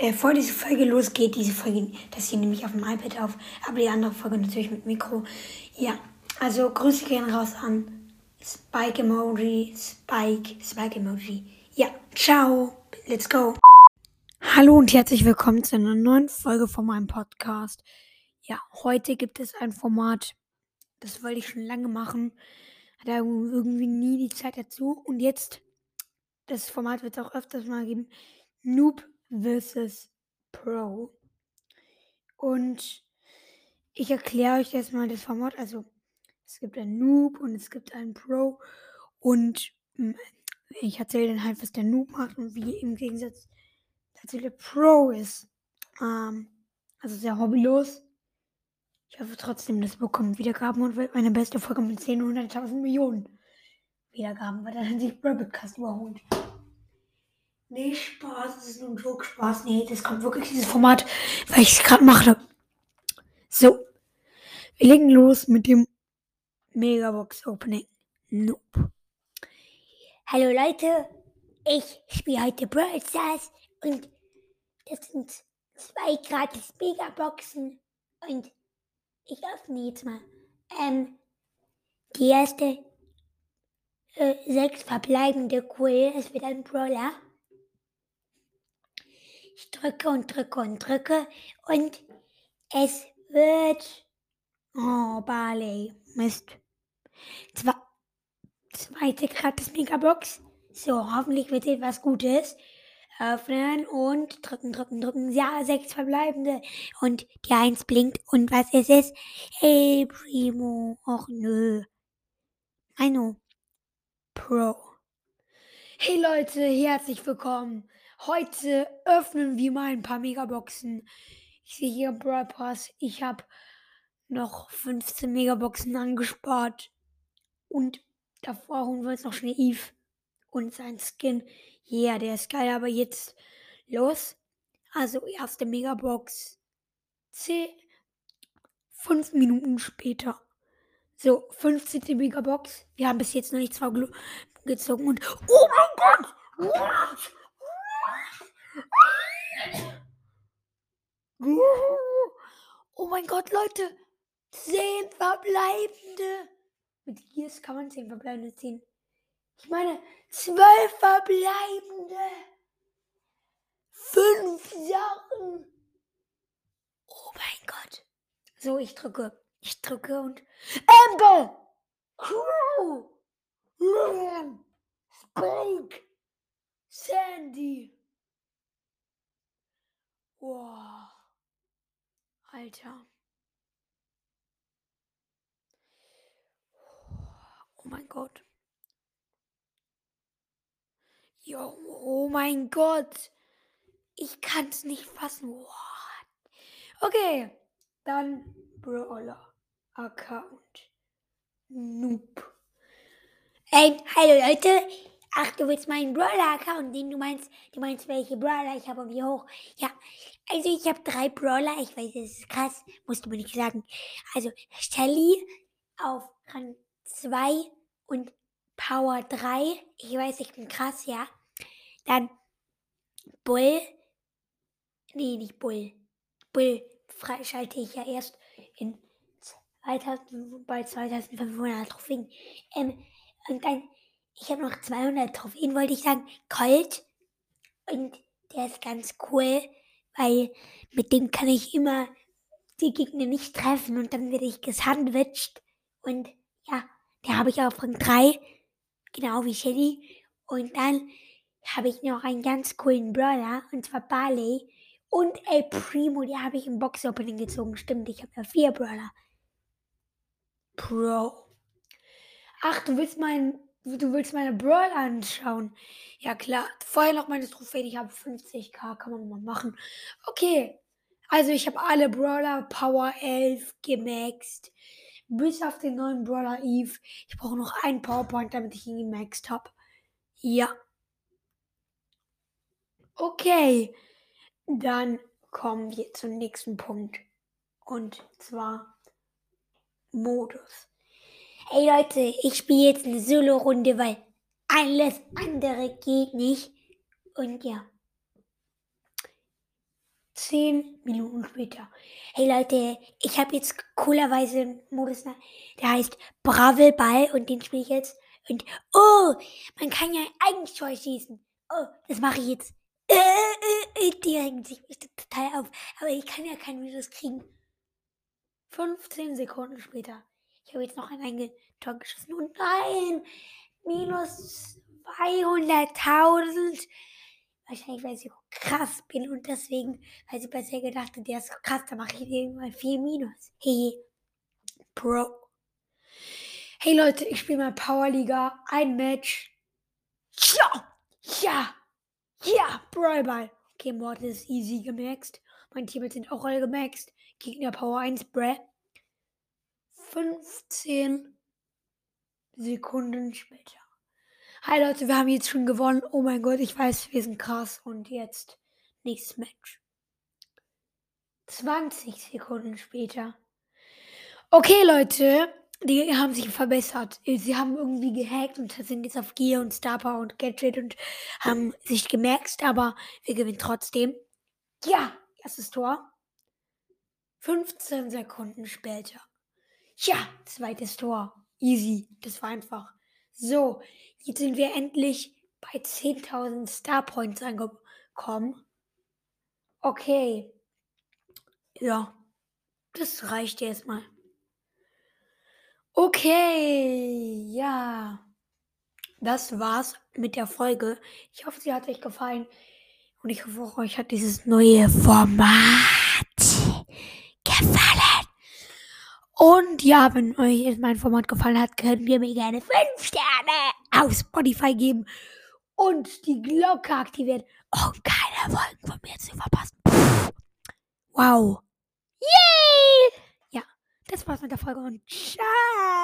bevor diese Folge losgeht, diese Folge, das hier nehme ich auf dem iPad auf, aber die andere Folge natürlich mit Mikro. Ja, also Grüße gehen raus an Spike Emoji, Spike, Spike Emoji. Ja, ciao, let's go. Hallo und herzlich willkommen zu einer neuen Folge von meinem Podcast. Ja, heute gibt es ein Format, das wollte ich schon lange machen, hatte irgendwie nie die Zeit dazu und jetzt, das Format wird es auch öfters mal geben, Noob versus Pro. Und ich erkläre euch erstmal das Format. Also es gibt einen Noob und es gibt einen Pro. Und hm, ich erzähle dann halt, was der Noob macht und wie im Gegensatz dazu der Pro ist. Ähm, also sehr hobbylos. Ich hoffe trotzdem, das bekommt Wiedergaben und meine beste Folge mit 10, 100.000 Millionen Wiedergaben, weil dann hat sich Rabbitcast überholt. Nee, Spaß, das ist nur ein Joke, Spaß. Nee, das kommt wirklich dieses Format, weil ich es gerade mache. So, wir legen los mit dem Megabox Opening. Nope. Hallo Leute, ich spiele heute Brawl Stars und das sind zwei gratis Megaboxen und ich öffne jetzt mal. Ähm, die erste äh, sechs verbleibende cool, es wird ein Brawler. Ich drücke und drücke und drücke und es wird. Oh, Barley. Mist. Zwei, zweite gratis Megabox. So, hoffentlich wird etwas Gutes. Öffnen und drücken, drücken, drücken. Ja, sechs verbleibende. Und die Eins blinkt. Und was ist es? Hey, Primo. Och, nö. Mino. Pro. Hey Leute, herzlich willkommen Heute öffnen wir mal ein paar Megaboxen. Ich sehe hier Brawl Pass. Ich habe noch 15 Megaboxen angespart. Und davor holen wir uns noch schnell Eve und sein Skin. Ja, yeah, der ist geil, aber jetzt los. Also erste Megabox. 10, 5 Minuten später. So, 15. Megabox. Wir haben bis jetzt noch nicht zwei gezogen und. Oh mein Gott! Mein Gott, Leute. Zehn verbleibende. Mit Gears kann man zehn verbleibende ziehen. Ich meine, zwölf verbleibende. Fünf Sachen. Oh mein Gott. So, ich drücke. Ich drücke und. Amber! Crew! Lilian! Spike! Sandy! Wow. Alter. Oh mein Gott. Jo, oh mein Gott. Ich kann es nicht fassen. What? Okay, dann Brawler Account. Noob. Ey, hallo Leute. Ach, du willst meinen Brawler-Account, den du meinst, du meinst, welche Brawler ich habe und wie hoch. Ja, also ich habe drei Brawler, ich weiß, das ist krass, musst du mir nicht sagen. Also Shelly auf Rang 2 und Power 3. Ich weiß, ich bin krass, ja. Dann Bull. Nee, nicht Bull. Bull freischalte ich ja erst in 2000, bei 2500 Trophäen. Ähm, und dann ich habe noch 200 Trophäen, wollte ich sagen. Colt. Und der ist ganz cool, weil mit dem kann ich immer die Gegner nicht treffen und dann werde ich gesandwiched. Und ja, der habe ich auf Rang 3, genau wie Shelly. Und dann habe ich noch einen ganz coolen Brawler, und zwar Barley. Und El Primo, die habe ich im Box-Opening gezogen. Stimmt, ich habe ja vier Brawler. Pro. Ach, du willst meinen Du willst meine Brawl anschauen? Ja klar. Vorher noch meine Trophäe. Ich habe 50k. Kann man mal machen. Okay. Also ich habe alle Brawler Power 11 gemaxt. Bis auf den neuen Brawler Eve. Ich brauche noch einen Powerpoint, damit ich ihn gemaxt habe. Ja. Okay. Dann kommen wir zum nächsten Punkt. Und zwar Modus. Hey Leute, ich spiele jetzt eine Solo-Runde, weil alles andere geht nicht. Und ja. 10 Minuten später. Hey Leute, ich habe jetzt coolerweise einen Modus, ne? der heißt Bravelball und den spiele ich jetzt. Und oh, man kann ja Eigentor schießen. Oh, das mache ich jetzt. Äh, äh, äh, die regen sich total auf. Aber ich kann ja kein Minus kriegen. 15 Sekunden später. Ich habe jetzt noch ein Eigentor geschossen. Und nein! Minus 200.000. Wahrscheinlich, weil ich so krass bin und deswegen, weil sie besser gedacht hat, der ist so krass, da mache ich irgendwann viel Minus. Hey, Bro. Hey Leute, ich spiele mal Powerliga. Ein Match. Ja, ja, ja, Brawlball. Okay, Mord ist easy gemaxt. Meine Teammates sind auch alle gemaxt. Gegner Power 1, Bra. 15 Sekunden später. Hi Leute, wir haben jetzt schon gewonnen. Oh mein Gott, ich weiß, wir sind krass. Und jetzt nächstes Match. 20 Sekunden später. Okay, Leute, die haben sich verbessert. Sie haben irgendwie gehackt und sind jetzt auf Gear und Star und Gadget und haben sich gemerkt, aber wir gewinnen trotzdem. Ja, erstes Tor. 15 Sekunden später. Ja, zweites Tor. Easy. Das war einfach. So, jetzt sind wir endlich bei 10.000 Star Points angekommen. Okay. Ja, das reicht erstmal. Okay, ja. Das war's mit der Folge. Ich hoffe, sie hat euch gefallen. Und ich hoffe, euch hat dieses neue Format gefallen. Und ja, wenn euch mein Format gefallen hat, könnt ihr mir gerne 5 Sterne auf Spotify geben und die Glocke aktivieren, um keine Folgen von mir zu verpassen. Wow. Yay! Ja, das war's mit der Folge und ciao.